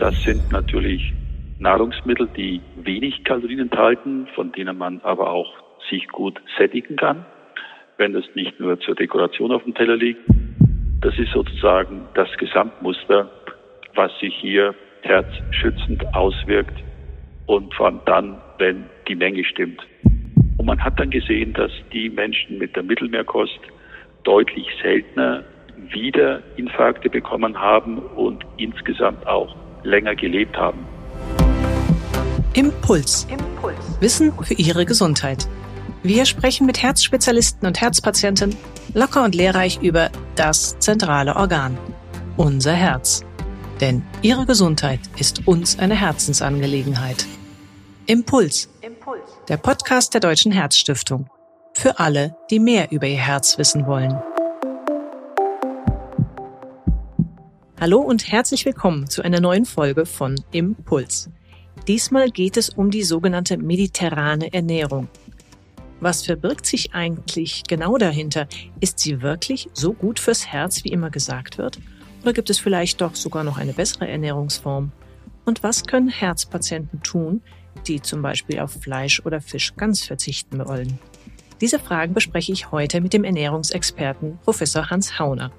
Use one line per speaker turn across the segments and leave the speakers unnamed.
Das sind natürlich Nahrungsmittel, die wenig Kalorien enthalten, von denen man aber auch sich gut sättigen kann, wenn es nicht nur zur Dekoration auf dem Teller liegt. Das ist sozusagen das Gesamtmuster, was sich hier herzschützend auswirkt und vor allem dann, wenn die Menge stimmt. Und man hat dann gesehen, dass die Menschen mit der Mittelmeerkost deutlich seltener wieder Infarkte bekommen haben und insgesamt auch länger gelebt haben.
Impuls. Impuls. Wissen für Ihre Gesundheit. Wir sprechen mit Herzspezialisten und Herzpatienten locker und lehrreich über das zentrale Organ, unser Herz. Denn Ihre Gesundheit ist uns eine Herzensangelegenheit. Impuls. Impuls. Der Podcast der Deutschen Herzstiftung. Für alle, die mehr über ihr Herz wissen wollen. Hallo und herzlich willkommen zu einer neuen Folge von Impuls. Diesmal geht es um die sogenannte mediterrane Ernährung. Was verbirgt sich eigentlich genau dahinter? Ist sie wirklich so gut fürs Herz, wie immer gesagt wird? Oder gibt es vielleicht doch sogar noch eine bessere Ernährungsform? Und was können Herzpatienten tun, die zum Beispiel auf Fleisch oder Fisch ganz verzichten wollen? Diese Fragen bespreche ich heute mit dem Ernährungsexperten Professor Hans Hauner.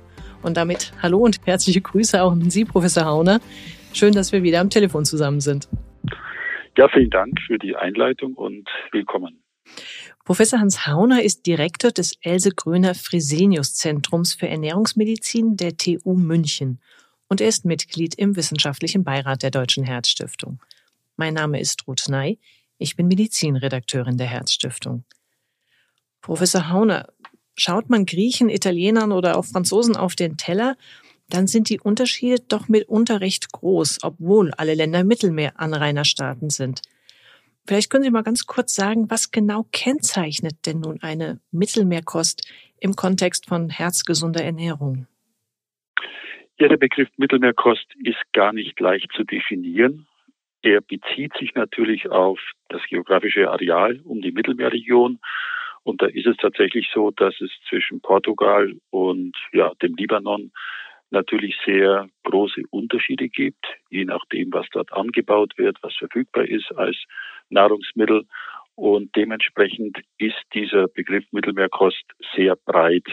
Und damit hallo und herzliche Grüße auch an Sie, Professor Hauner. Schön, dass wir wieder am Telefon zusammen sind.
Ja, vielen Dank für die Einleitung und willkommen.
Professor Hans Hauner ist Direktor des Else Gröner Fresenius Zentrums für Ernährungsmedizin der TU München und er ist Mitglied im wissenschaftlichen Beirat der Deutschen Herzstiftung. Mein Name ist Ruth Ney, ich bin Medizinredakteurin der Herzstiftung. Professor Hauner, Schaut man Griechen, Italienern oder auch Franzosen auf den Teller, dann sind die Unterschiede doch mitunter recht groß, obwohl alle Länder Mittelmeeranrainerstaaten sind. Vielleicht können Sie mal ganz kurz sagen, was genau kennzeichnet denn nun eine Mittelmeerkost im Kontext von herzgesunder Ernährung?
Ja, der Begriff Mittelmeerkost ist gar nicht leicht zu definieren. Er bezieht sich natürlich auf das geografische Areal um die Mittelmeerregion und da ist es tatsächlich so, dass es zwischen Portugal und ja, dem Libanon natürlich sehr große Unterschiede gibt, je nachdem, was dort angebaut wird, was verfügbar ist als Nahrungsmittel. Und dementsprechend ist dieser Begriff Mittelmeerkost sehr breit.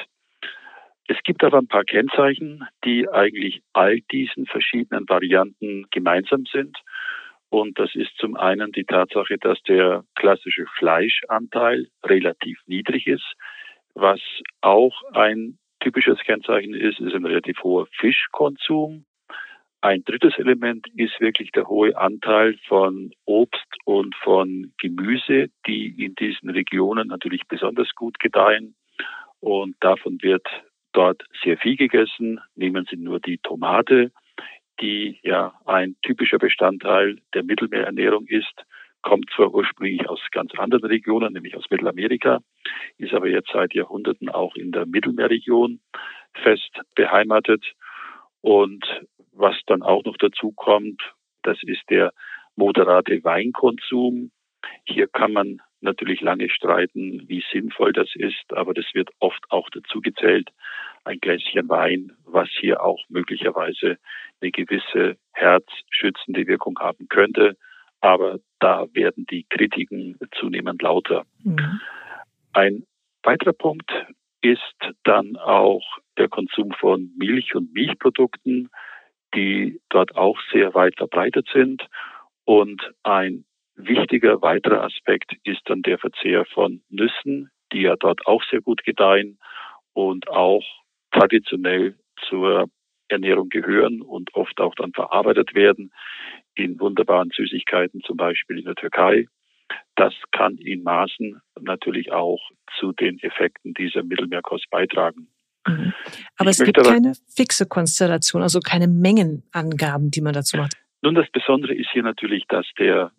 Es gibt aber ein paar Kennzeichen, die eigentlich all diesen verschiedenen Varianten gemeinsam sind. Und das ist zum einen die Tatsache, dass der klassische Fleischanteil relativ niedrig ist. Was auch ein typisches Kennzeichen ist, ist ein relativ hoher Fischkonsum. Ein drittes Element ist wirklich der hohe Anteil von Obst und von Gemüse, die in diesen Regionen natürlich besonders gut gedeihen. Und davon wird dort sehr viel gegessen. Nehmen Sie nur die Tomate die ja ein typischer Bestandteil der Mittelmeerernährung ist, kommt zwar ursprünglich aus ganz anderen Regionen, nämlich aus Mittelamerika, ist aber jetzt seit Jahrhunderten auch in der Mittelmeerregion fest beheimatet. Und was dann auch noch dazu kommt, das ist der moderate Weinkonsum. Hier kann man natürlich lange streiten, wie sinnvoll das ist, aber das wird oft auch dazu gezählt, ein Gläschen Wein, was hier auch möglicherweise eine gewisse herzschützende Wirkung haben könnte. Aber da werden die Kritiken zunehmend lauter. Mhm. Ein weiterer Punkt ist dann auch der Konsum von Milch und Milchprodukten, die dort auch sehr weit verbreitet sind. Und ein wichtiger weiterer Aspekt ist dann der Verzehr von Nüssen, die ja dort auch sehr gut gedeihen und auch traditionell zur Ernährung gehören und oft auch dann verarbeitet werden in wunderbaren Süßigkeiten, zum Beispiel in der Türkei. Das kann in Maßen natürlich auch zu den Effekten dieser Mittelmeerkost beitragen.
Mhm. Aber ich es gibt aber, keine fixe Konstellation, also keine Mengenangaben, die man dazu macht.
Nun, das Besondere ist hier natürlich, dass der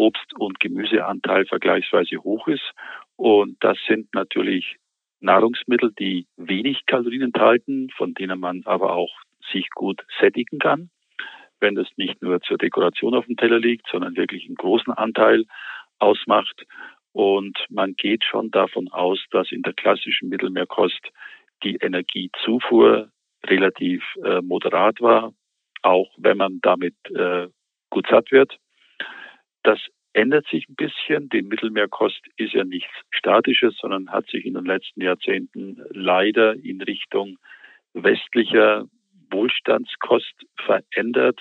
Obst- und Gemüseanteil vergleichsweise hoch ist. Und das sind natürlich Nahrungsmittel, die wenig Kalorien enthalten, von denen man aber auch sich gut sättigen kann, wenn das nicht nur zur Dekoration auf dem Teller liegt, sondern wirklich einen großen Anteil ausmacht. Und man geht schon davon aus, dass in der klassischen Mittelmeerkost die Energiezufuhr relativ äh, moderat war. auch wenn man damit äh, gut satt wird. Das ändert sich ein bisschen. Die Mittelmeerkost ist ja nichts Statisches, sondern hat sich in den letzten Jahrzehnten leider in Richtung westlicher Wohlstandskost verändert,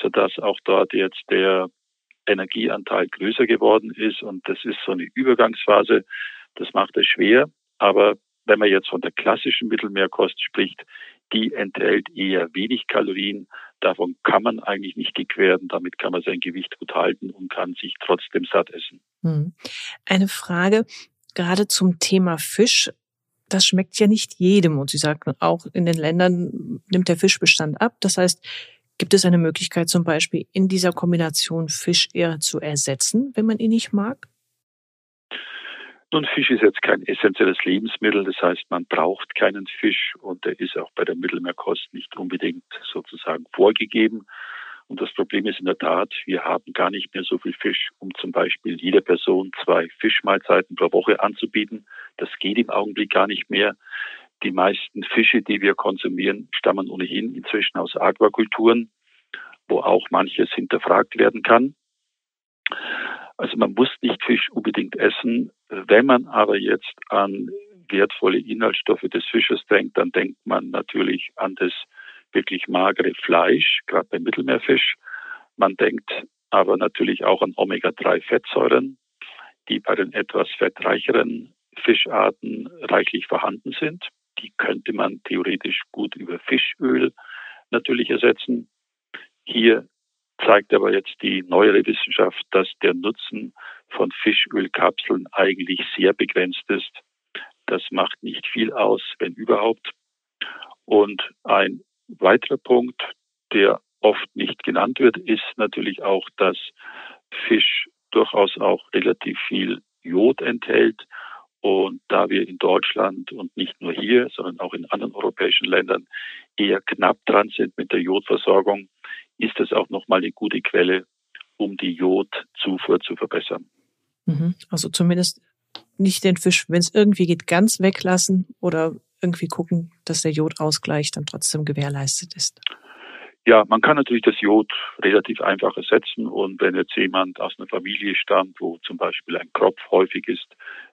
sodass auch dort jetzt der Energieanteil größer geworden ist. Und das ist so eine Übergangsphase. Das macht es schwer. Aber wenn man jetzt von der klassischen Mittelmeerkost spricht, die enthält eher wenig Kalorien. Davon kann man eigentlich nicht dick werden. Damit kann man sein Gewicht gut halten und kann sich trotzdem satt essen. Hm.
Eine Frage gerade zum Thema Fisch. Das schmeckt ja nicht jedem. Und Sie sagten, auch in den Ländern nimmt der Fischbestand ab. Das heißt, gibt es eine Möglichkeit zum Beispiel in dieser Kombination Fisch eher zu ersetzen, wenn man ihn nicht mag?
Nun, Fisch ist jetzt kein essentielles Lebensmittel, das heißt, man braucht keinen Fisch und er ist auch bei der Mittelmeerkost nicht unbedingt sozusagen vorgegeben. Und das Problem ist in der Tat, wir haben gar nicht mehr so viel Fisch, um zum Beispiel jeder Person zwei Fischmahlzeiten pro Woche anzubieten. Das geht im Augenblick gar nicht mehr. Die meisten Fische, die wir konsumieren, stammen ohnehin inzwischen aus Aquakulturen, wo auch manches hinterfragt werden kann. Also man muss nicht Fisch unbedingt essen. Wenn man aber jetzt an wertvolle Inhaltsstoffe des Fisches denkt, dann denkt man natürlich an das wirklich magere Fleisch, gerade beim Mittelmeerfisch. Man denkt aber natürlich auch an Omega-3-Fettsäuren, die bei den etwas fettreicheren Fischarten reichlich vorhanden sind. Die könnte man theoretisch gut über Fischöl natürlich ersetzen. Hier zeigt aber jetzt die neuere Wissenschaft, dass der Nutzen von Fischölkapseln eigentlich sehr begrenzt ist. Das macht nicht viel aus, wenn überhaupt. Und ein weiterer Punkt, der oft nicht genannt wird, ist natürlich auch, dass Fisch durchaus auch relativ viel Jod enthält. Und da wir in Deutschland und nicht nur hier, sondern auch in anderen europäischen Ländern eher knapp dran sind mit der Jodversorgung, ist es auch nochmal eine gute Quelle, um die Jodzufuhr zu verbessern.
Mhm. Also zumindest nicht den Fisch, wenn es irgendwie geht, ganz weglassen oder irgendwie gucken, dass der Jodausgleich dann trotzdem gewährleistet ist.
Ja, man kann natürlich das Jod relativ einfach ersetzen und wenn jetzt jemand aus einer Familie stammt, wo zum Beispiel ein Kropf häufig ist,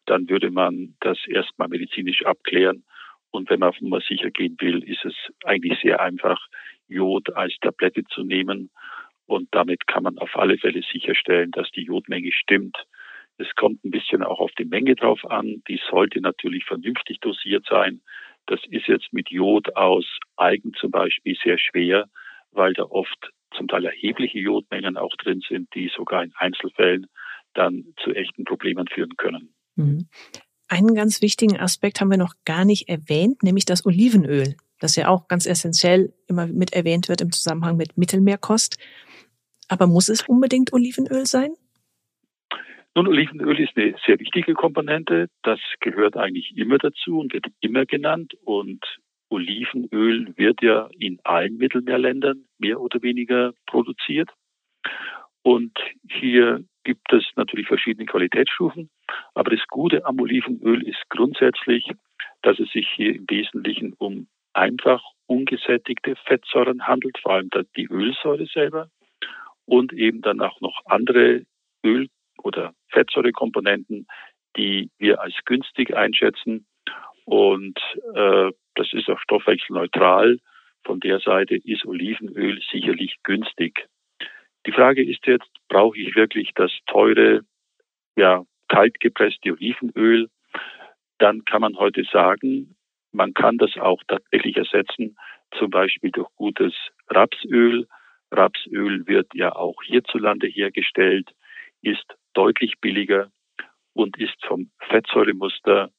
dann würde man das erstmal medizinisch abklären und wenn man auf Nummer sicher gehen will, ist es eigentlich sehr einfach, Jod als Tablette zu nehmen. Und damit kann man auf alle Fälle sicherstellen, dass die Jodmenge stimmt. Es kommt ein bisschen auch auf die Menge drauf an. Die sollte natürlich vernünftig dosiert sein. Das ist jetzt mit Jod aus Eigen zum Beispiel sehr schwer, weil da oft zum Teil erhebliche Jodmengen auch drin sind, die sogar in Einzelfällen dann zu echten Problemen führen können. Mhm.
Einen ganz wichtigen Aspekt haben wir noch gar nicht erwähnt, nämlich das Olivenöl, das ja auch ganz essentiell immer mit erwähnt wird im Zusammenhang mit Mittelmeerkost. Aber muss es unbedingt Olivenöl sein?
Nun, Olivenöl ist eine sehr wichtige Komponente. Das gehört eigentlich immer dazu und wird immer genannt. Und Olivenöl wird ja in allen Mittelmeerländern mehr oder weniger produziert. Und hier gibt es natürlich verschiedene Qualitätsstufen. Aber das Gute am Olivenöl ist grundsätzlich, dass es sich hier im Wesentlichen um einfach ungesättigte Fettsäuren handelt, vor allem die Ölsäure selber und eben dann auch noch andere Öl- oder Fettsäurekomponenten, die wir als günstig einschätzen. Und äh, das ist auch stoffwechselneutral. Von der Seite ist Olivenöl sicherlich günstig. Die Frage ist jetzt, brauche ich wirklich das teure, ja, kaltgepresste Olivenöl? Dann kann man heute sagen, man kann das auch tatsächlich ersetzen, zum Beispiel durch gutes Rapsöl. Rapsöl wird ja auch hierzulande hergestellt, ist deutlich billiger und ist vom Fettsäuremuster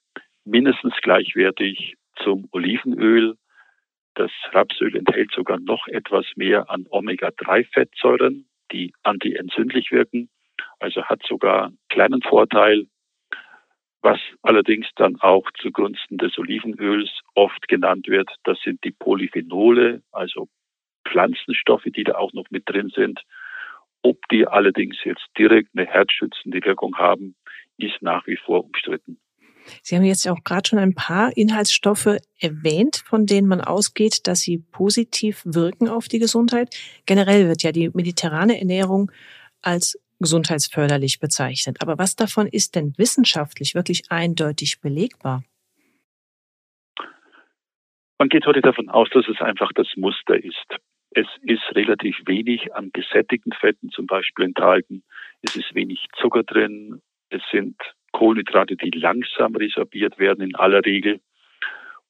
mindestens gleichwertig zum Olivenöl. Das Rapsöl enthält sogar noch etwas mehr an Omega-3-Fettsäuren die antientzündlich wirken. Also hat sogar einen kleinen Vorteil, was allerdings dann auch zugunsten des Olivenöls oft genannt wird. Das sind die Polyphenole, also Pflanzenstoffe, die da auch noch mit drin sind. Ob die allerdings jetzt direkt eine herzschützende Wirkung haben, ist nach wie vor umstritten.
Sie haben jetzt auch gerade schon ein paar Inhaltsstoffe erwähnt, von denen man ausgeht, dass sie positiv wirken auf die Gesundheit. Generell wird ja die mediterrane Ernährung als gesundheitsförderlich bezeichnet. Aber was davon ist denn wissenschaftlich wirklich eindeutig belegbar?
Man geht heute davon aus, dass es einfach das Muster ist. Es ist relativ wenig an gesättigten Fetten zum Beispiel enthalten. Es ist wenig Zucker drin. Es sind Kohlenhydrate, die langsam resorbiert werden in aller Regel.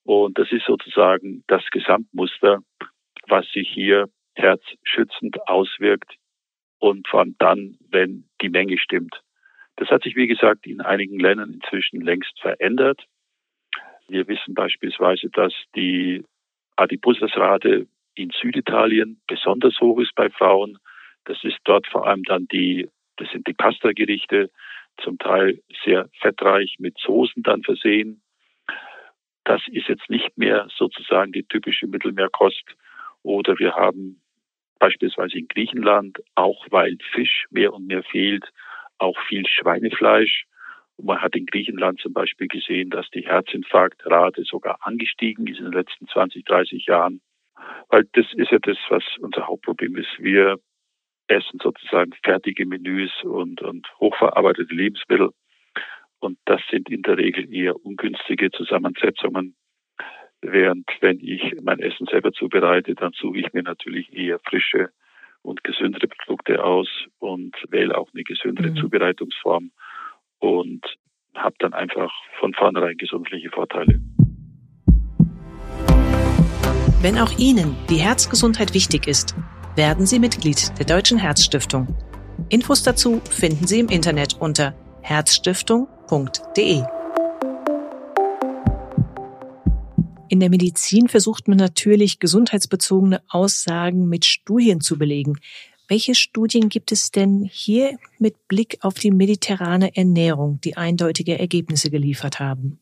Und das ist sozusagen das Gesamtmuster, was sich hier herzschützend auswirkt und vor allem dann, wenn die Menge stimmt. Das hat sich, wie gesagt, in einigen Ländern inzwischen längst verändert. Wir wissen beispielsweise, dass die Adipositasrate in Süditalien besonders hoch ist bei Frauen. Das ist dort vor allem dann die, das sind die Pasta-Gerichte, zum Teil sehr fettreich mit Soßen dann versehen. Das ist jetzt nicht mehr sozusagen die typische Mittelmeerkost. Oder wir haben beispielsweise in Griechenland, auch weil Fisch mehr und mehr fehlt, auch viel Schweinefleisch. Man hat in Griechenland zum Beispiel gesehen, dass die Herzinfarktrate sogar angestiegen ist in den letzten 20, 30 Jahren. Weil das ist ja das, was unser Hauptproblem ist. Wir essen sozusagen fertige Menüs und, und hochverarbeitete Lebensmittel. Und das sind in der Regel eher ungünstige Zusammensetzungen. Während wenn ich mein Essen selber zubereite, dann suche ich mir natürlich eher frische und gesündere Produkte aus und wähle auch eine gesündere mhm. Zubereitungsform und habe dann einfach von vornherein gesundliche Vorteile.
Wenn auch Ihnen die Herzgesundheit wichtig ist, werden Sie Mitglied der Deutschen Herzstiftung. Infos dazu finden Sie im Internet unter herzstiftung.de. In der Medizin versucht man natürlich gesundheitsbezogene Aussagen mit Studien zu belegen. Welche Studien gibt es denn hier mit Blick auf die mediterrane Ernährung, die eindeutige Ergebnisse geliefert haben?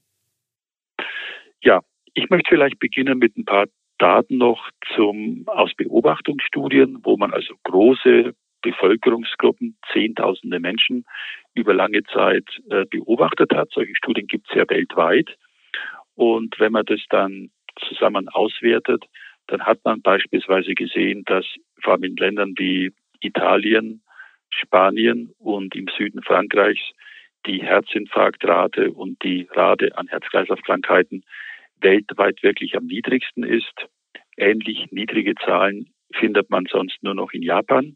Ja, ich möchte vielleicht beginnen mit ein paar Daten noch zum, aus Beobachtungsstudien, wo man also große Bevölkerungsgruppen, Zehntausende Menschen über lange Zeit äh, beobachtet hat. Solche Studien gibt es ja weltweit. Und wenn man das dann zusammen auswertet, dann hat man beispielsweise gesehen, dass vor allem in Ländern wie Italien, Spanien und im Süden Frankreichs die Herzinfarktrate und die Rate an Herz-Kreislauf-Krankheiten weltweit wirklich am niedrigsten ist. Ähnlich niedrige Zahlen findet man sonst nur noch in Japan.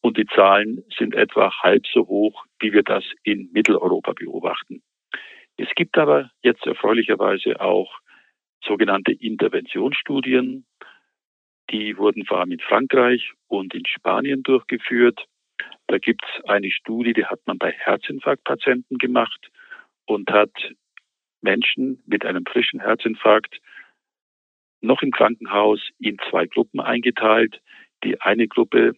Und die Zahlen sind etwa halb so hoch, wie wir das in Mitteleuropa beobachten. Es gibt aber jetzt erfreulicherweise auch sogenannte Interventionsstudien. Die wurden vor allem in Frankreich und in Spanien durchgeführt. Da gibt es eine Studie, die hat man bei Herzinfarktpatienten gemacht und hat Menschen mit einem frischen Herzinfarkt noch im Krankenhaus in zwei Gruppen eingeteilt. Die eine Gruppe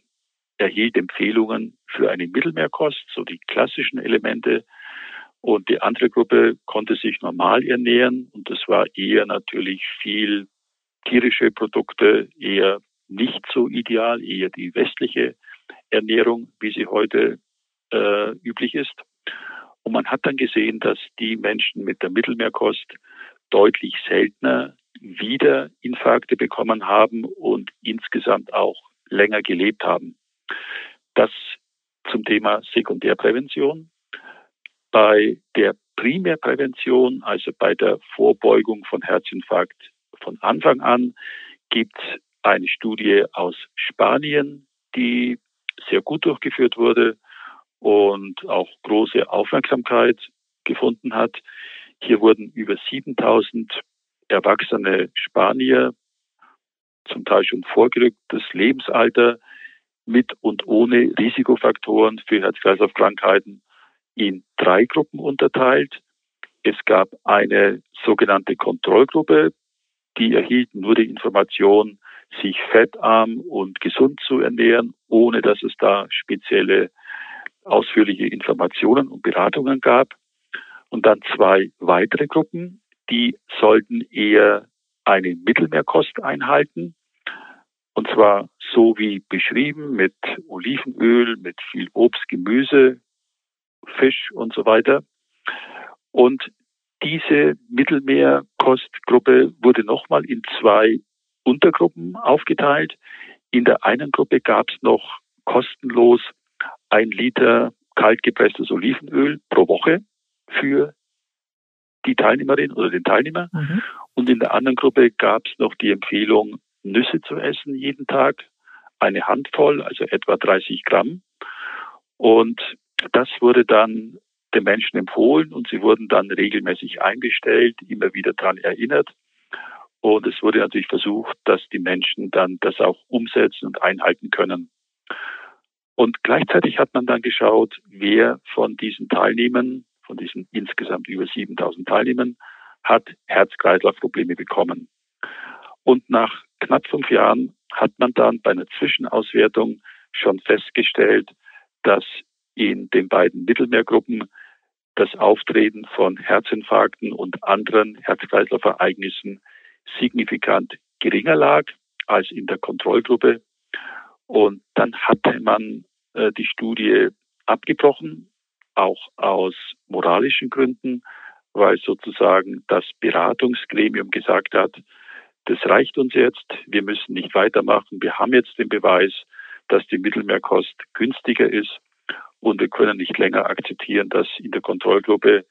erhielt Empfehlungen für eine Mittelmeerkost, so die klassischen Elemente. Und die andere Gruppe konnte sich normal ernähren. Und das war eher natürlich viel tierische Produkte, eher nicht so ideal, eher die westliche Ernährung, wie sie heute äh, üblich ist. Und man hat dann gesehen, dass die Menschen mit der Mittelmeerkost deutlich seltener wieder Infarkte bekommen haben und insgesamt auch länger gelebt haben. Das zum Thema Sekundärprävention. Bei der Primärprävention, also bei der Vorbeugung von Herzinfarkt von Anfang an, gibt es eine Studie aus Spanien, die sehr gut durchgeführt wurde und auch große Aufmerksamkeit gefunden hat. Hier wurden über 7000 erwachsene Spanier, zum Teil schon vorgerücktes Lebensalter, mit und ohne Risikofaktoren für Herz-Kreislauf-Krankheiten in drei Gruppen unterteilt. Es gab eine sogenannte Kontrollgruppe, die erhielten nur die Information, sich fettarm und gesund zu ernähren, ohne dass es da spezielle ausführliche Informationen und Beratungen gab. Und dann zwei weitere Gruppen, die sollten eher eine Mittelmeerkost einhalten. Und zwar so wie beschrieben mit Olivenöl, mit viel Obst, Gemüse, Fisch und so weiter. Und diese Mittelmeerkostgruppe wurde nochmal in zwei Untergruppen aufgeteilt. In der einen Gruppe gab es noch kostenlos ein Liter kaltgepresstes Olivenöl pro Woche für die Teilnehmerin oder den Teilnehmer. Mhm. Und in der anderen Gruppe gab es noch die Empfehlung, Nüsse zu essen jeden Tag, eine Handvoll, also etwa 30 Gramm. Und das wurde dann den Menschen empfohlen und sie wurden dann regelmäßig eingestellt, immer wieder daran erinnert. Und es wurde natürlich versucht, dass die Menschen dann das auch umsetzen und einhalten können. Und gleichzeitig hat man dann geschaut, wer von diesen Teilnehmern, von diesen insgesamt über 7000 Teilnehmern, hat Herz-Kreislauf-Probleme bekommen. Und nach knapp fünf Jahren hat man dann bei einer Zwischenauswertung schon festgestellt, dass in den beiden Mittelmeergruppen das Auftreten von Herzinfarkten und anderen Herz-Kreislauf-Ereignissen signifikant geringer lag als in der Kontrollgruppe. Und dann hatte man äh, die Studie abgebrochen, auch aus moralischen Gründen, weil sozusagen das Beratungsgremium gesagt hat, das reicht uns jetzt, wir müssen nicht weitermachen, wir haben jetzt den Beweis, dass die Mittelmeerkost günstiger ist und wir können nicht länger akzeptieren, dass in der Kontrollgruppe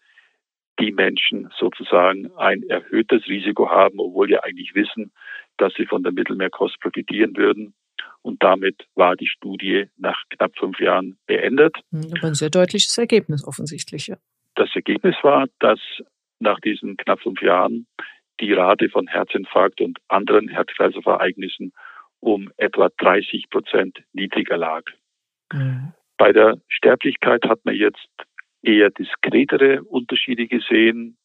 die Menschen sozusagen ein erhöhtes Risiko haben, obwohl wir eigentlich wissen, dass sie von der Mittelmeerkost profitieren würden. Und damit war die Studie nach knapp fünf Jahren beendet.
Hm, aber ein sehr deutliches Ergebnis offensichtlich. Ja.
Das Ergebnis war, dass nach diesen knapp fünf Jahren die Rate von Herzinfarkt und anderen Herz-Kreislauf-Ereignissen um etwa 30 Prozent niedriger lag. Mhm. Bei der Sterblichkeit hat man jetzt eher diskretere Unterschiede gesehen.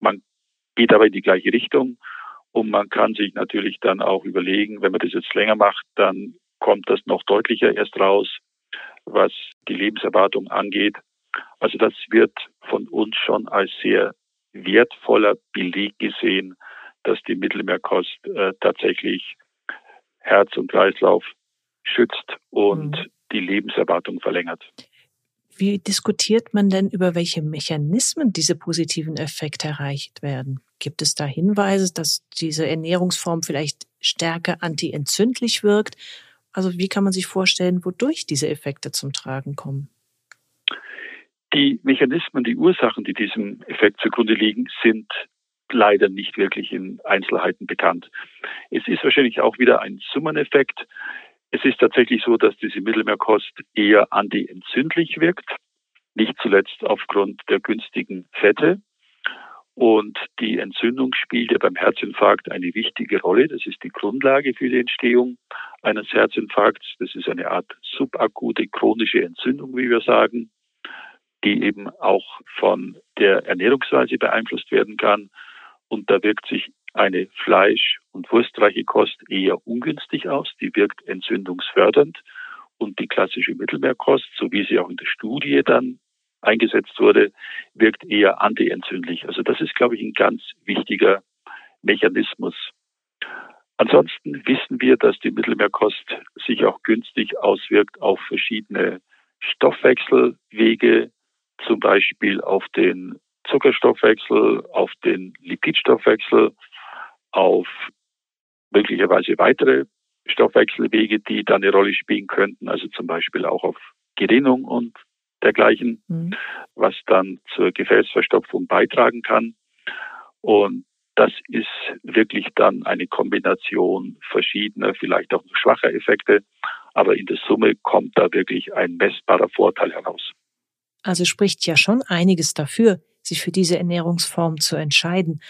Man geht aber in die gleiche Richtung und man kann sich natürlich dann auch überlegen, wenn man das jetzt länger macht, dann kommt das noch deutlicher erst raus, was die Lebenserwartung angeht. Also das wird von uns schon als sehr wertvoller Beleg gesehen, dass die Mittelmeerkost äh, tatsächlich Herz und Kreislauf schützt und mhm. Die Lebenserwartung verlängert.
Wie diskutiert man denn über welche Mechanismen diese positiven Effekte erreicht werden? Gibt es da Hinweise, dass diese Ernährungsform vielleicht stärker antientzündlich wirkt? Also wie kann man sich vorstellen, wodurch diese Effekte zum Tragen kommen?
Die Mechanismen, die Ursachen, die diesem Effekt zugrunde liegen, sind leider nicht wirklich in Einzelheiten bekannt. Es ist wahrscheinlich auch wieder ein Summeneffekt. Es ist tatsächlich so, dass diese Mittelmeerkost eher antientzündlich wirkt, nicht zuletzt aufgrund der günstigen Fette. Und die Entzündung spielt ja beim Herzinfarkt eine wichtige Rolle. Das ist die Grundlage für die Entstehung eines Herzinfarkts. Das ist eine Art subakute chronische Entzündung, wie wir sagen, die eben auch von der Ernährungsweise beeinflusst werden kann. Und da wirkt sich eine Fleisch- und wurstreiche Kost eher ungünstig aus. Die wirkt entzündungsfördernd. Und die klassische Mittelmeerkost, so wie sie auch in der Studie dann eingesetzt wurde, wirkt eher antientzündlich. Also das ist, glaube ich, ein ganz wichtiger Mechanismus. Ansonsten wissen wir, dass die Mittelmeerkost sich auch günstig auswirkt auf verschiedene Stoffwechselwege, zum Beispiel auf den Zuckerstoffwechsel, auf den Lipidstoffwechsel, auf möglicherweise weitere Stoffwechselwege, die da eine Rolle spielen könnten, also zum Beispiel auch auf Gerinnung und dergleichen, mhm. was dann zur Gefäßverstopfung beitragen kann. Und das ist wirklich dann eine Kombination verschiedener, vielleicht auch schwacher Effekte, aber in der Summe kommt da wirklich ein messbarer Vorteil heraus.
Also spricht ja schon einiges dafür, sich für diese Ernährungsform zu entscheiden.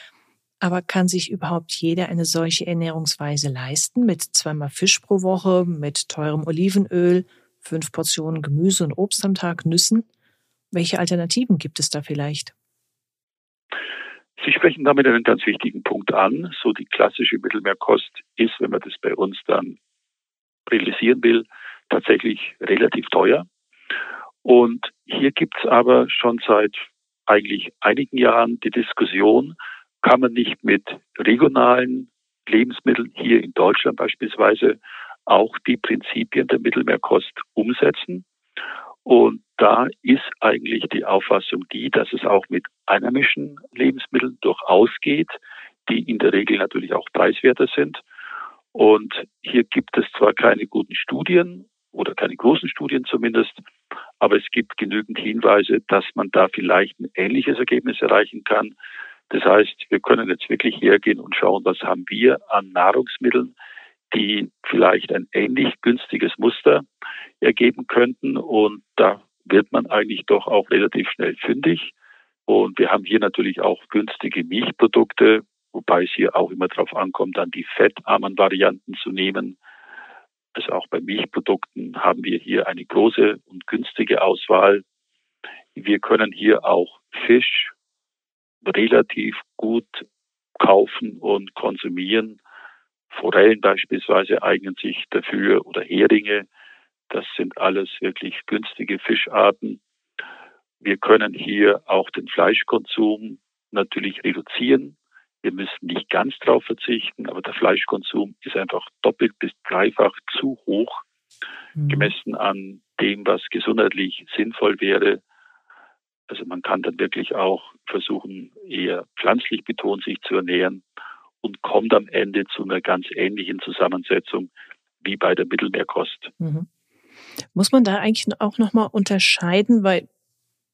Aber kann sich überhaupt jeder eine solche Ernährungsweise leisten mit zweimal Fisch pro Woche, mit teurem Olivenöl, fünf Portionen Gemüse und Obst am Tag, Nüssen? Welche Alternativen gibt es da vielleicht?
Sie sprechen damit einen ganz wichtigen Punkt an. So die klassische Mittelmeerkost ist, wenn man das bei uns dann realisieren will, tatsächlich relativ teuer. Und hier gibt es aber schon seit eigentlich einigen Jahren die Diskussion, kann man nicht mit regionalen Lebensmitteln hier in Deutschland beispielsweise auch die Prinzipien der Mittelmeerkost umsetzen. Und da ist eigentlich die Auffassung die, dass es auch mit einheimischen Lebensmitteln durchaus geht, die in der Regel natürlich auch preiswerter sind. Und hier gibt es zwar keine guten Studien oder keine großen Studien zumindest, aber es gibt genügend Hinweise, dass man da vielleicht ein ähnliches Ergebnis erreichen kann. Das heißt, wir können jetzt wirklich hergehen und schauen, was haben wir an Nahrungsmitteln, die vielleicht ein ähnlich günstiges Muster ergeben könnten. Und da wird man eigentlich doch auch relativ schnell fündig. Und wir haben hier natürlich auch günstige Milchprodukte, wobei es hier auch immer darauf ankommt, dann die fettarmen Varianten zu nehmen. Also auch bei Milchprodukten haben wir hier eine große und günstige Auswahl. Wir können hier auch Fisch relativ gut kaufen und konsumieren. Forellen beispielsweise eignen sich dafür oder Heringe. Das sind alles wirklich günstige Fischarten. Wir können hier auch den Fleischkonsum natürlich reduzieren. Wir müssen nicht ganz darauf verzichten, aber der Fleischkonsum ist einfach doppelt bis dreifach zu hoch, mhm. gemessen an dem, was gesundheitlich sinnvoll wäre. Also man kann dann wirklich auch versuchen, eher pflanzlich betont sich zu ernähren und kommt am Ende zu einer ganz ähnlichen Zusammensetzung wie bei der Mittelmeerkost. Mhm.
Muss man da eigentlich auch nochmal unterscheiden, weil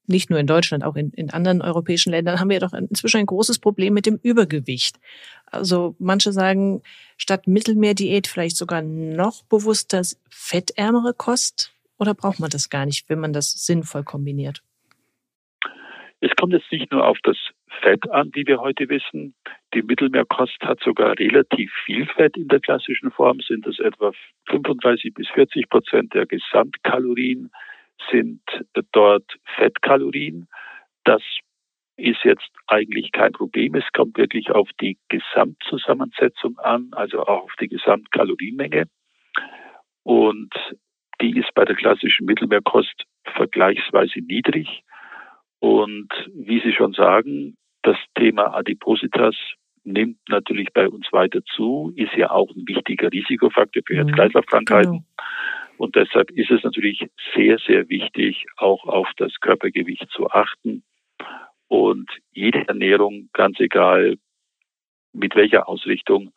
nicht nur in Deutschland, auch in, in anderen europäischen Ländern haben wir doch inzwischen ein großes Problem mit dem Übergewicht. Also manche sagen, statt Mittelmeerdiät vielleicht sogar noch bewusster fettärmere Kost oder braucht man das gar nicht, wenn man das sinnvoll kombiniert?
Es kommt jetzt nicht nur auf das Fett an, wie wir heute wissen. Die Mittelmeerkost hat sogar relativ viel Fett in der klassischen Form, sind es etwa 35 bis 40 Prozent der Gesamtkalorien sind dort Fettkalorien. Das ist jetzt eigentlich kein Problem. Es kommt wirklich auf die Gesamtzusammensetzung an, also auch auf die Gesamtkalorienmenge. Und die ist bei der klassischen Mittelmeerkost vergleichsweise niedrig. Und wie Sie schon sagen, das Thema Adipositas nimmt natürlich bei uns weiter zu, ist ja auch ein wichtiger Risikofaktor für mhm. Herz-Kreislauf-Krankheiten. Genau. Und deshalb ist es natürlich sehr, sehr wichtig, auch auf das Körpergewicht zu achten. Und jede Ernährung, ganz egal mit welcher Ausrichtung,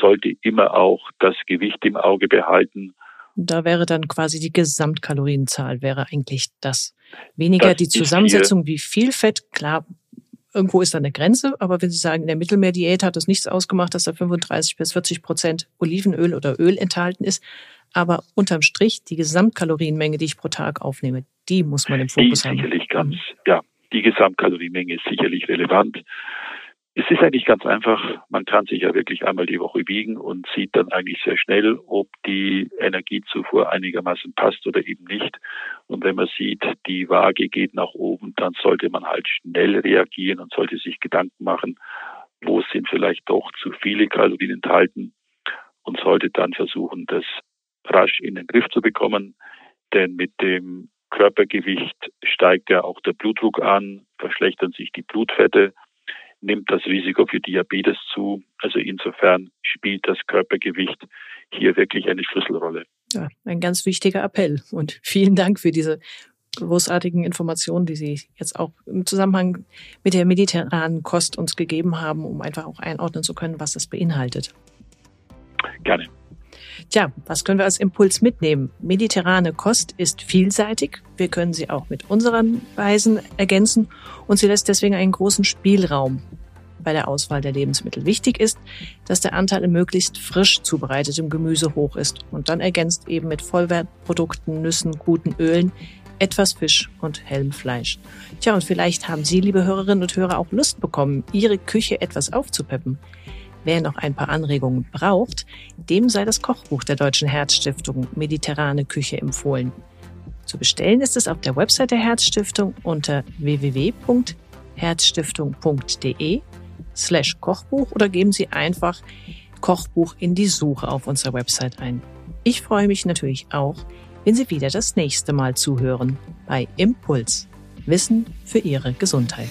sollte immer auch das Gewicht im Auge behalten.
Da wäre dann quasi die Gesamtkalorienzahl, wäre eigentlich das. Weniger das die Zusammensetzung, wie viel Fett, klar, irgendwo ist da eine Grenze, aber wenn Sie sagen, in der Mittelmeerdiät hat es nichts ausgemacht, dass da 35 bis 40 Prozent Olivenöl oder Öl enthalten ist, aber unterm Strich die Gesamtkalorienmenge, die ich pro Tag aufnehme, die muss man im Fokus
die
haben.
Sicherlich ganz, mhm. ja, die Gesamtkalorienmenge ist sicherlich relevant. Es ist eigentlich ganz einfach. Man kann sich ja wirklich einmal die Woche wiegen und sieht dann eigentlich sehr schnell, ob die Energiezufuhr einigermaßen passt oder eben nicht. Und wenn man sieht, die Waage geht nach oben, dann sollte man halt schnell reagieren und sollte sich Gedanken machen, wo sind vielleicht doch zu viele Kalorien enthalten und sollte dann versuchen, das rasch in den Griff zu bekommen. Denn mit dem Körpergewicht steigt ja auch der Blutdruck an, verschlechtern sich die Blutfette nimmt das Risiko für Diabetes zu. Also insofern spielt das Körpergewicht hier wirklich eine Schlüsselrolle.
Ja, ein ganz wichtiger Appell. Und vielen Dank für diese großartigen Informationen, die Sie jetzt auch im Zusammenhang mit der mediterranen Kost uns gegeben haben, um einfach auch einordnen zu können, was das beinhaltet.
Gerne.
Tja, was können wir als Impuls mitnehmen? Mediterrane Kost ist vielseitig. Wir können sie auch mit unseren Weisen ergänzen und sie lässt deswegen einen großen Spielraum bei der Auswahl der Lebensmittel. Wichtig ist, dass der Anteil an möglichst frisch zubereitetem Gemüse hoch ist und dann ergänzt eben mit Vollwertprodukten, Nüssen, guten Ölen, etwas Fisch und hellem Fleisch. Tja, und vielleicht haben Sie, liebe Hörerinnen und Hörer, auch Lust bekommen, Ihre Küche etwas aufzupeppen. Wer noch ein paar Anregungen braucht, dem sei das Kochbuch der Deutschen Herzstiftung Mediterrane Küche empfohlen. Zu bestellen ist es auf der Website der Herzstiftung unter www.herzstiftung.de slash Kochbuch oder geben Sie einfach Kochbuch in die Suche auf unserer Website ein. Ich freue mich natürlich auch, wenn Sie wieder das nächste Mal zuhören bei Impuls. Wissen für Ihre Gesundheit.